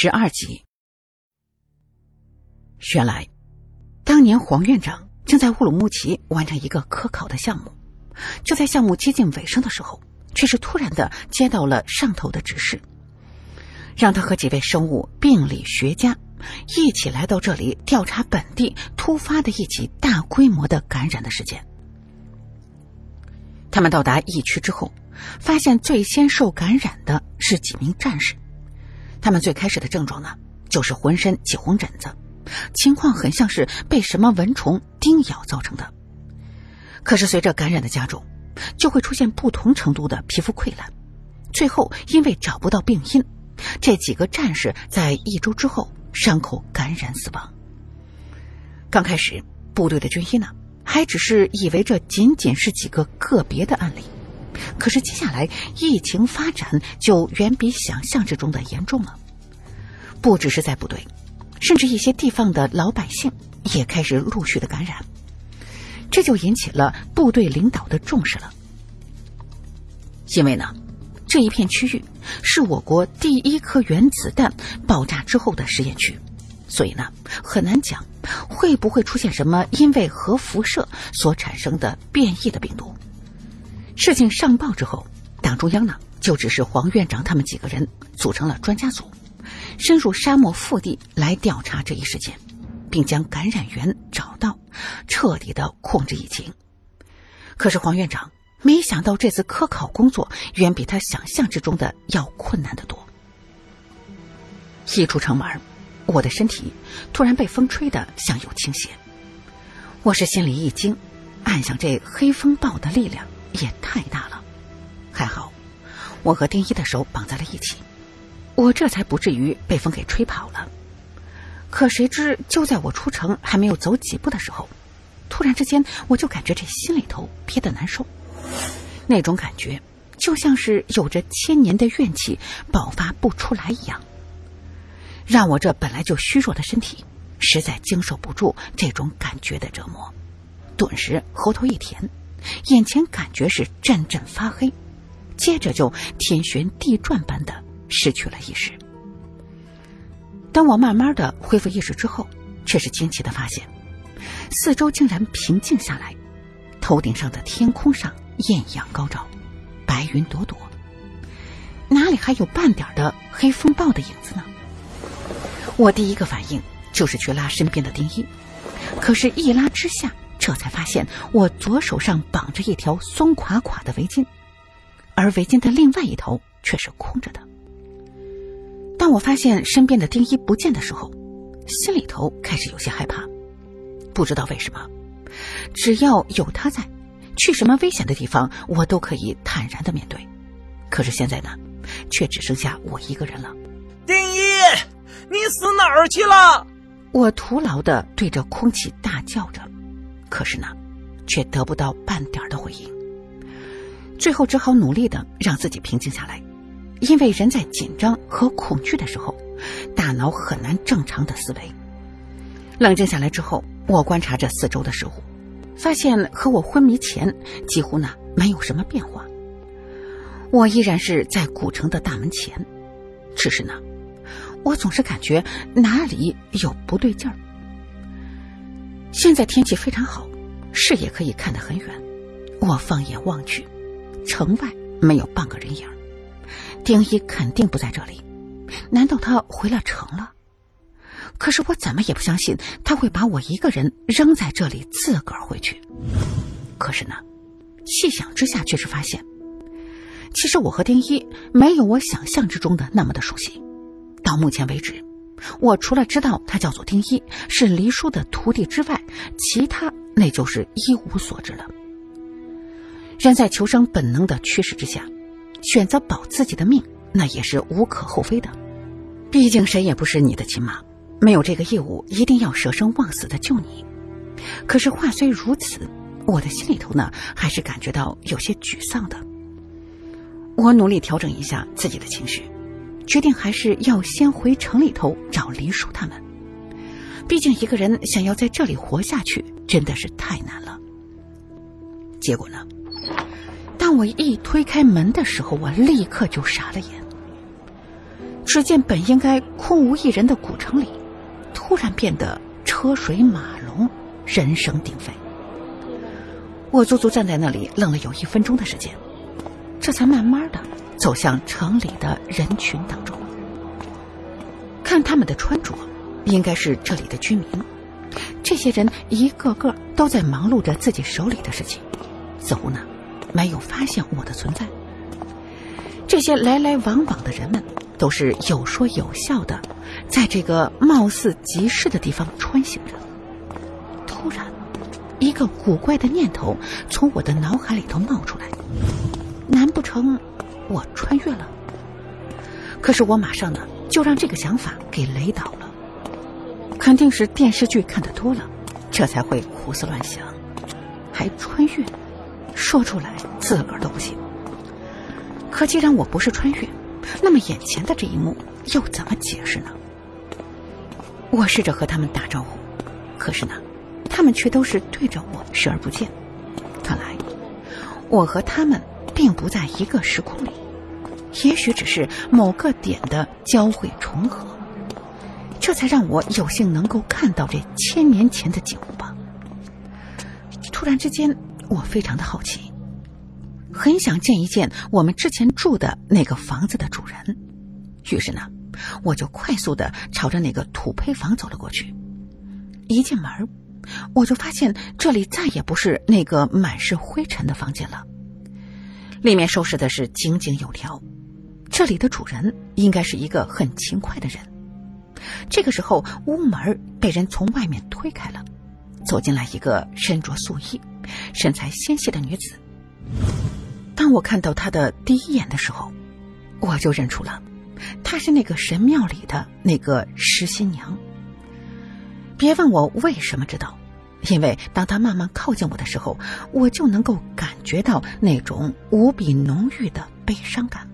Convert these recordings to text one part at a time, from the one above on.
十二集。原来，当年黄院长正在乌鲁木齐完成一个科考的项目，就在项目接近尾声的时候，却是突然的接到了上头的指示，让他和几位生物病理学家一起来到这里调查本地突发的一起大规模的感染的事件。他们到达疫区之后，发现最先受感染的是几名战士。他们最开始的症状呢，就是浑身起红疹子，情况很像是被什么蚊虫叮咬造成的。可是随着感染的加重，就会出现不同程度的皮肤溃烂，最后因为找不到病因，这几个战士在一周之后伤口感染死亡。刚开始，部队的军医呢，还只是以为这仅仅是几个个别的案例。可是接下来疫情发展就远比想象之中的严重了，不只是在部队，甚至一些地方的老百姓也开始陆续的感染，这就引起了部队领导的重视了。因为呢，这一片区域是我国第一颗原子弹爆炸之后的实验区，所以呢，很难讲会不会出现什么因为核辐射所产生的变异的病毒。事情上报之后，党中央呢就指示黄院长他们几个人组成了专家组，深入沙漠腹地来调查这一事件，并将感染源找到，彻底的控制疫情。可是黄院长没想到，这次科考工作远比他想象之中的要困难得多。一出城门，我的身体突然被风吹得向右倾斜，我是心里一惊，暗想这黑风暴的力量。也太大了，还好，我和丁一的手绑在了一起，我这才不至于被风给吹跑了。可谁知，就在我出城还没有走几步的时候，突然之间，我就感觉这心里头憋得难受，那种感觉就像是有着千年的怨气爆发不出来一样，让我这本来就虚弱的身体实在经受不住这种感觉的折磨，顿时喉头一甜。眼前感觉是阵阵发黑，接着就天旋地转般的失去了意识。当我慢慢的恢复意识之后，却是惊奇的发现，四周竟然平静下来，头顶上的天空上艳阳高照，白云朵朵，哪里还有半点的黑风暴的影子呢？我第一个反应就是去拉身边的丁一，可是，一拉之下。这才发现，我左手上绑着一条松垮垮的围巾，而围巾的另外一头却是空着的。当我发现身边的丁一不见的时候，心里头开始有些害怕。不知道为什么，只要有他在，去什么危险的地方我都可以坦然的面对。可是现在呢，却只剩下我一个人了。丁一，你死哪儿去了？我徒劳的对着空气大叫着。可是呢，却得不到半点的回应。最后只好努力的让自己平静下来，因为人在紧张和恐惧的时候，大脑很难正常的思维。冷静下来之后，我观察着四周的事物，发现和我昏迷前几乎呢没有什么变化。我依然是在古城的大门前，只是呢，我总是感觉哪里有不对劲儿。现在天气非常好，视野可以看得很远。我放眼望去，城外没有半个人影。丁一肯定不在这里，难道他回了城了？可是我怎么也不相信他会把我一个人扔在这里自个儿回去。可是呢，细想之下却是发现，其实我和丁一没有我想象之中的那么的熟悉。到目前为止。我除了知道他叫做丁一，是黎叔的徒弟之外，其他那就是一无所知了。人在求生本能的驱使之下，选择保自己的命，那也是无可厚非的。毕竟谁也不是你的亲妈，没有这个义务一定要舍生忘死的救你。可是话虽如此，我的心里头呢，还是感觉到有些沮丧的。我努力调整一下自己的情绪。决定还是要先回城里头找黎叔他们，毕竟一个人想要在这里活下去真的是太难了。结果呢，当我一推开门的时候，我立刻就傻了眼。只见本应该空无一人的古城里，突然变得车水马龙，人声鼎沸。我足足站在那里愣了有一分钟的时间，这才慢慢的走向城里的人群当中。看他们的穿着，应该是这里的居民。这些人一个个都在忙碌着自己手里的事情，似乎呢没有发现我的存在。这些来来往往的人们都是有说有笑的，在这个貌似集市的地方穿行着。突然，一个古怪的念头从我的脑海里头冒出来：难不成我穿越了？可是我马上呢就让这个想法给雷倒了。肯定是电视剧看的多了，这才会胡思乱想，还穿越，说出来自个儿都不信。可既然我不是穿越，那么眼前的这一幕又怎么解释呢？我试着和他们打招呼，可是呢，他们却都是对着我视而不见。看来，我和他们并不在一个时空里，也许只是某个点的交汇重合。这才让我有幸能够看到这千年前的景物吧。突然之间，我非常的好奇，很想见一见我们之前住的那个房子的主人。于是呢，我就快速的朝着那个土坯房走了过去。一进门，我就发现这里再也不是那个满是灰尘的房间了，里面收拾的是井井有条。这里的主人应该是一个很勤快的人。这个时候，屋门被人从外面推开了，走进来一个身着素衣、身材纤细的女子。当我看到她的第一眼的时候，我就认出了，她是那个神庙里的那个石新娘。别问我为什么知道，因为当他慢慢靠近我的时候，我就能够感觉到那种无比浓郁的悲伤感。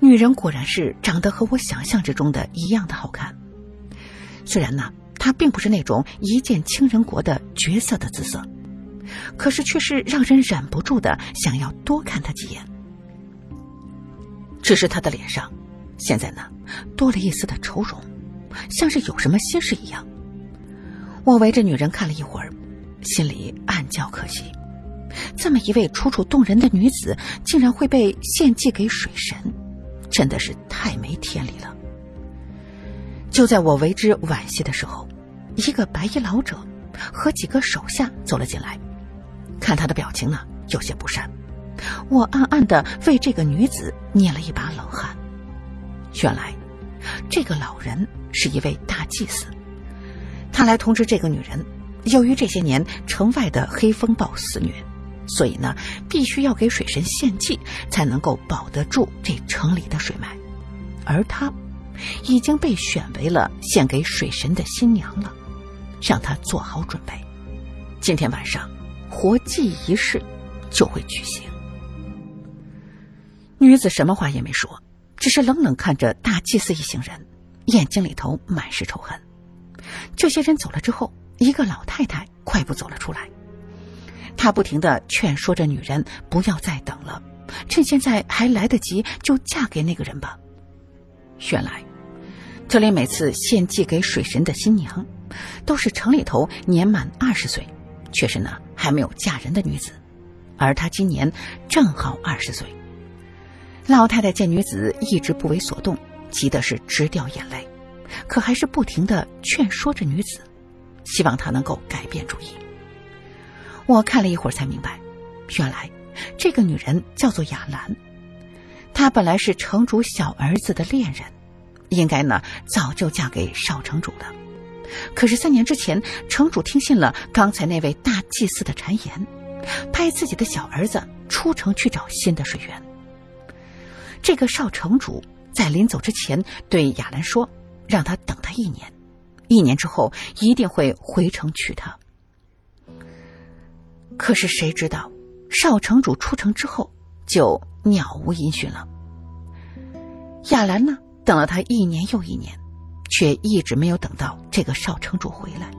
女人果然是长得和我想象之中的一样的好看，虽然呢，她并不是那种一见倾人国的绝色的姿色，可是却是让人忍不住的想要多看她几眼。只是她的脸上，现在呢，多了一丝的愁容，像是有什么心事一样。我围着女人看了一会儿，心里暗叫可惜，这么一位楚楚动人的女子，竟然会被献祭给水神。真的是太没天理了！就在我为之惋惜的时候，一个白衣老者和几个手下走了进来。看他的表情呢，有些不善。我暗暗的为这个女子捏了一把冷汗。原来，这个老人是一位大祭司，他来通知这个女人，由于这些年城外的黑风暴肆虐。所以呢，必须要给水神献祭，才能够保得住这城里的水脉。而她已经被选为了献给水神的新娘了，让她做好准备。今天晚上，活祭仪式就会举行。女子什么话也没说，只是冷冷看着大祭司一行人，眼睛里头满是仇恨。这些人走了之后，一个老太太快步走了出来。她不停的劝说着女人不要再等了，趁现在还来得及，就嫁给那个人吧。原来，这里每次献祭给水神的新娘，都是城里头年满二十岁，却是呢还没有嫁人的女子，而她今年正好二十岁。老太太见女子一直不为所动，急的是直掉眼泪，可还是不停的劝说着女子，希望她能够改变主意。我看了一会儿才明白，原来这个女人叫做雅兰，她本来是城主小儿子的恋人，应该呢早就嫁给少城主的。可是三年之前，城主听信了刚才那位大祭司的谗言，派自己的小儿子出城去找新的水源。这个少城主在临走之前对雅兰说，让他等他一年，一年之后一定会回城娶她。可是谁知道，少城主出城之后就杳无音讯了。亚兰呢，等了他一年又一年，却一直没有等到这个少城主回来。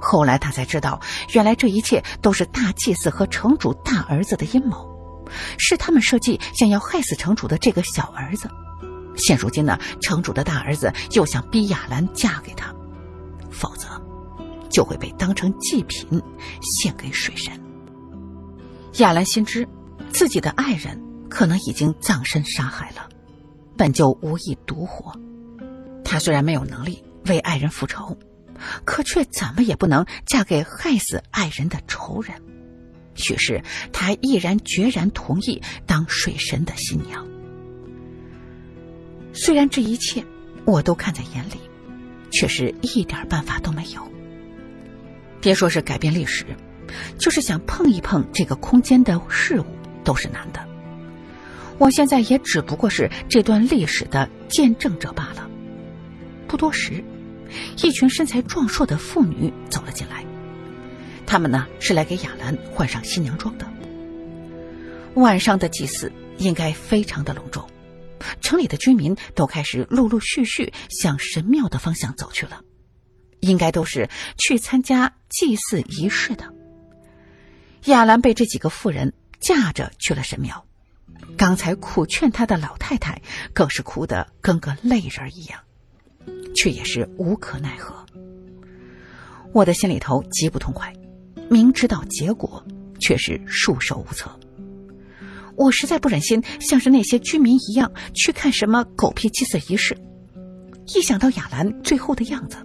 后来他才知道，原来这一切都是大祭司和城主大儿子的阴谋，是他们设计想要害死城主的这个小儿子。现如今呢，城主的大儿子又想逼亚兰嫁给他，否则就会被当成祭品献给水神。亚兰心知自己的爱人可能已经葬身杀海了，本就无意独活。他虽然没有能力为爱人复仇，可却怎么也不能嫁给害死爱人的仇人。于是他毅然决然同意当水神的新娘。虽然这一切我都看在眼里，却是一点办法都没有。别说是改变历史，就是想碰一碰这个空间的事物都是难的。我现在也只不过是这段历史的见证者罢了。不多时，一群身材壮硕的妇女走了进来，她们呢是来给雅兰换上新娘装的。晚上的祭祀应该非常的隆重。城里的居民都开始陆陆续续向神庙的方向走去了，应该都是去参加祭祀仪式的。亚兰被这几个妇人架着去了神庙，刚才苦劝她的老太太更是哭得跟个泪人一样，却也是无可奈何。我的心里头极不痛快，明知道结果，却是束手无策。我实在不忍心像是那些居民一样去看什么狗屁祭祀仪式，一想到雅兰最后的样子，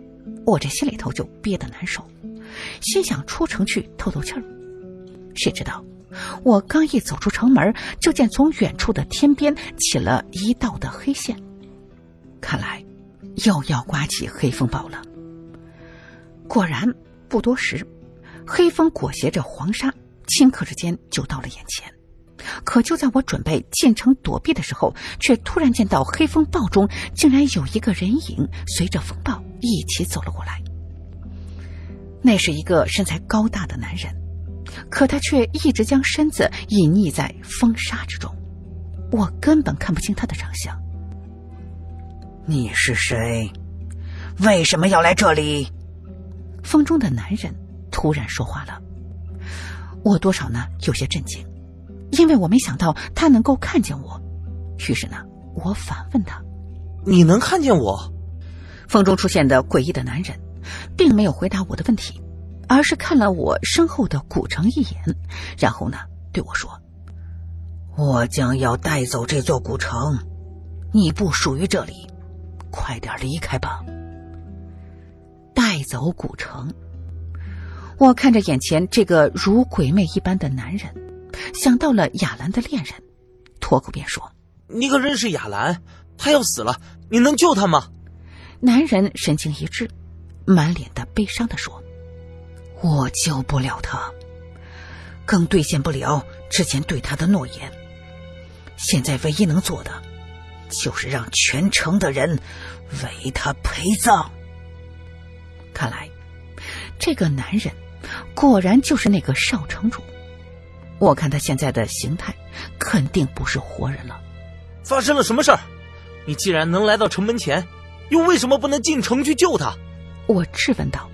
我这心里头就憋得难受，心想出城去透透气儿。谁知道，我刚一走出城门，就见从远处的天边起了一道的黑线，看来又要刮起黑风暴了。果然，不多时，黑风裹挟着黄沙，顷刻之间就到了眼前。可就在我准备进城躲避的时候，却突然见到黑风暴中竟然有一个人影随着风暴一起走了过来。那是一个身材高大的男人，可他却一直将身子隐匿在风沙之中，我根本看不清他的长相。你是谁？为什么要来这里？风中的男人突然说话了，我多少呢有些震惊。因为我没想到他能够看见我，于是呢，我反问他：“你能看见我？”风中出现的诡异的男人，并没有回答我的问题，而是看了我身后的古城一眼，然后呢，对我说：“我将要带走这座古城，你不属于这里，快点离开吧。”带走古城，我看着眼前这个如鬼魅一般的男人。想到了雅兰的恋人，脱口便说：“你可认识雅兰？她要死了，你能救她吗？”男人神情一滞，满脸的悲伤的说：“我救不了她，更兑现不了之前对她的诺言。现在唯一能做的，就是让全城的人为她陪葬。看来，这个男人果然就是那个少城主。”我看他现在的形态，肯定不是活人了。发生了什么事儿？你既然能来到城门前，又为什么不能进城去救他？我质问道。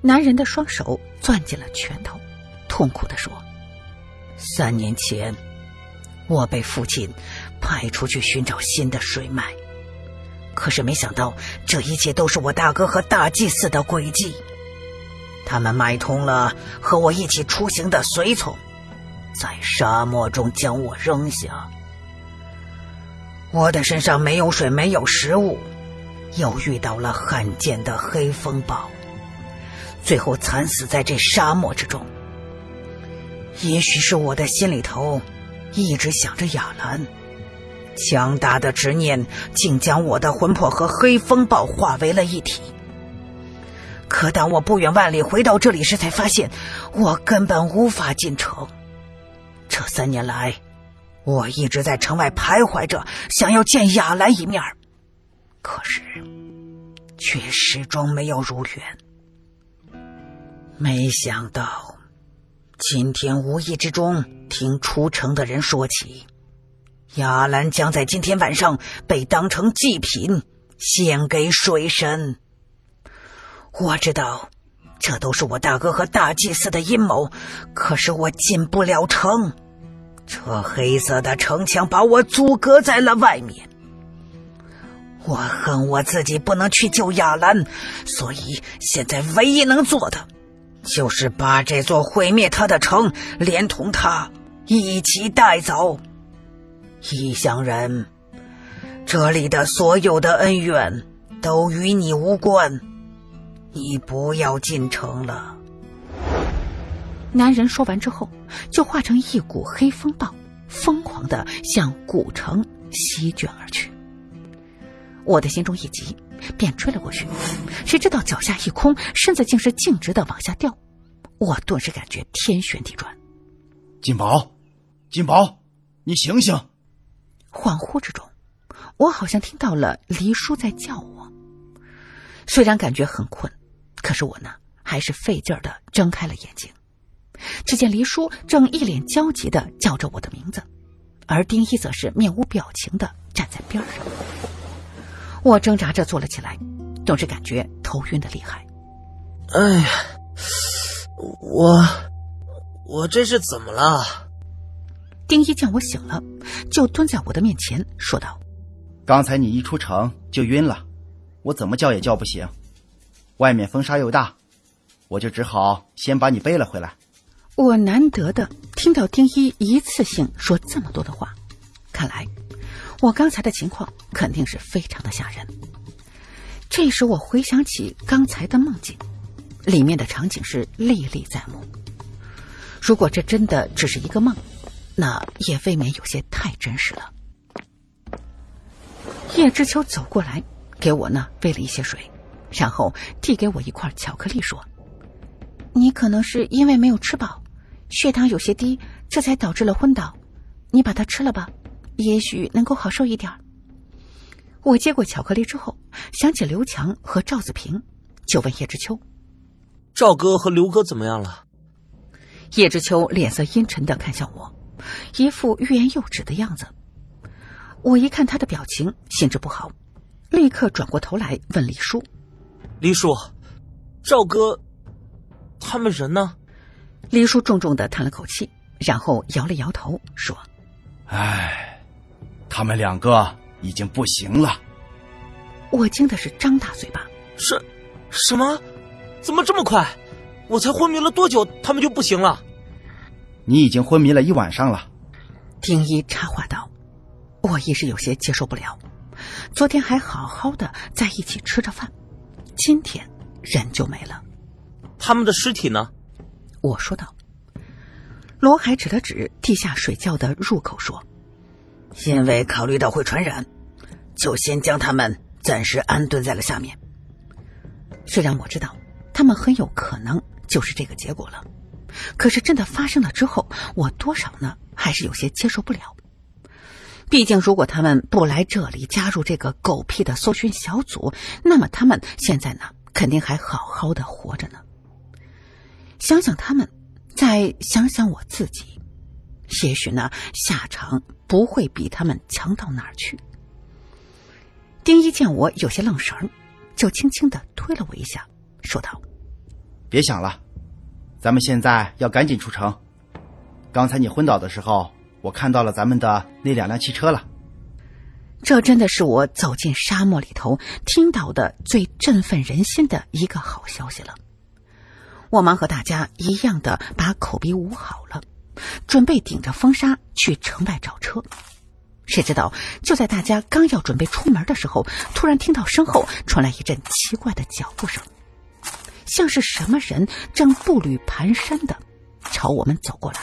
男人的双手攥紧了拳头，痛苦的说：“三年前，我被父亲派出去寻找新的水脉，可是没想到这一切都是我大哥和大祭司的诡计。”他们买通了和我一起出行的随从，在沙漠中将我扔下。我的身上没有水，没有食物，又遇到了罕见的黑风暴，最后惨死在这沙漠之中。也许是我的心里头一直想着亚兰，强大的执念竟将我的魂魄和黑风暴化为了一体。可当我不远万里回到这里时，才发现我根本无法进城。这三年来，我一直在城外徘徊着，想要见雅兰一面，可是却始终没有如愿。没想到今天无意之中听出城的人说起，雅兰将在今天晚上被当成祭品献给水神。我知道，这都是我大哥和大祭司的阴谋，可是我进不了城。这黑色的城墙把我阻隔在了外面，我恨我自己不能去救亚兰，所以现在唯一能做的，就是把这座毁灭他的城连同他一起带走。异乡人，这里的所有的恩怨都与你无关，你不要进城了。男人说完之后，就化成一股黑风暴，疯狂的向古城席卷而去。我的心中一急，便追了过去，谁知道脚下一空，身子竟是径直的往下掉。我顿时感觉天旋地转。金宝，金宝，你醒醒！恍惚之中，我好像听到了黎叔在叫我。虽然感觉很困，可是我呢，还是费劲儿的睁开了眼睛。只见黎叔正一脸焦急的叫着我的名字，而丁一则是面无表情的站在边上。我挣扎着坐了起来，顿时感觉头晕的厉害。哎呀，我我这是怎么了？丁一见我醒了，就蹲在我的面前说道：“刚才你一出城就晕了，我怎么叫也叫不醒。外面风沙又大，我就只好先把你背了回来。”我难得的听到丁一一次性说这么多的话，看来我刚才的情况肯定是非常的吓人。这时我回想起刚才的梦境，里面的场景是历历在目。如果这真的只是一个梦，那也未免有些太真实了。叶知秋走过来，给我呢喂了一些水，然后递给我一块巧克力，说：“你可能是因为没有吃饱。”血糖有些低，这才导致了昏倒。你把它吃了吧，也许能够好受一点。我接过巧克力之后，想起刘强和赵子平，就问叶知秋：“赵哥和刘哥怎么样了？”叶知秋脸色阴沉的看向我，一副欲言又止的样子。我一看他的表情，心知不好，立刻转过头来问李叔：“李叔，赵哥他们人呢？”黎叔重重的叹了口气，然后摇了摇头，说：“唉，他们两个已经不行了。”我惊的是张大嘴巴：“是，什么？怎么这么快？我才昏迷了多久，他们就不行了？”你已经昏迷了一晚上了。”丁一插话道。我一时有些接受不了，昨天还好好的在一起吃着饭，今天人就没了。他们的尸体呢？我说道：“罗海指了指地下水窖的入口，说：‘因为考虑到会传染，就先将他们暂时安顿在了下面。’虽然我知道他们很有可能就是这个结果了，可是真的发生了之后，我多少呢还是有些接受不了。毕竟，如果他们不来这里加入这个狗屁的搜寻小组，那么他们现在呢肯定还好好的活着呢。”想想他们，再想想我自己，也许呢下场不会比他们强到哪儿去。丁一见我有些愣神就轻轻的推了我一下，说道：“别想了，咱们现在要赶紧出城。刚才你昏倒的时候，我看到了咱们的那两辆汽车了。这真的是我走进沙漠里头听到的最振奋人心的一个好消息了。”我忙和大家一样的把口鼻捂好了，准备顶着风沙去城外找车。谁知道，就在大家刚要准备出门的时候，突然听到身后传来一阵奇怪的脚步声，像是什么人正步履蹒跚的朝我们走过来。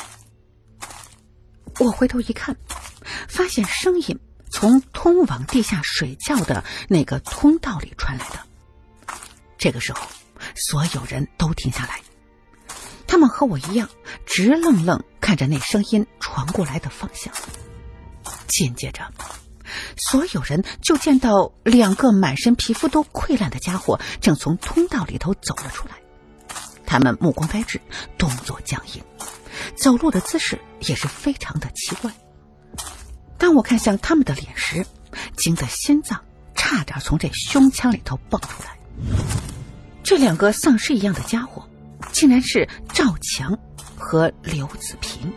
我回头一看，发现声音从通往地下水窖的那个通道里传来的。这个时候。所有人都停下来，他们和我一样，直愣愣看着那声音传过来的方向。紧接着，所有人就见到两个满身皮肤都溃烂的家伙正从通道里头走了出来。他们目光呆滞，动作僵硬，走路的姿势也是非常的奇怪。当我看向他们的脸时，惊得心脏差点从这胸腔里头蹦出来。这两个丧尸一样的家伙，竟然是赵强和刘子平。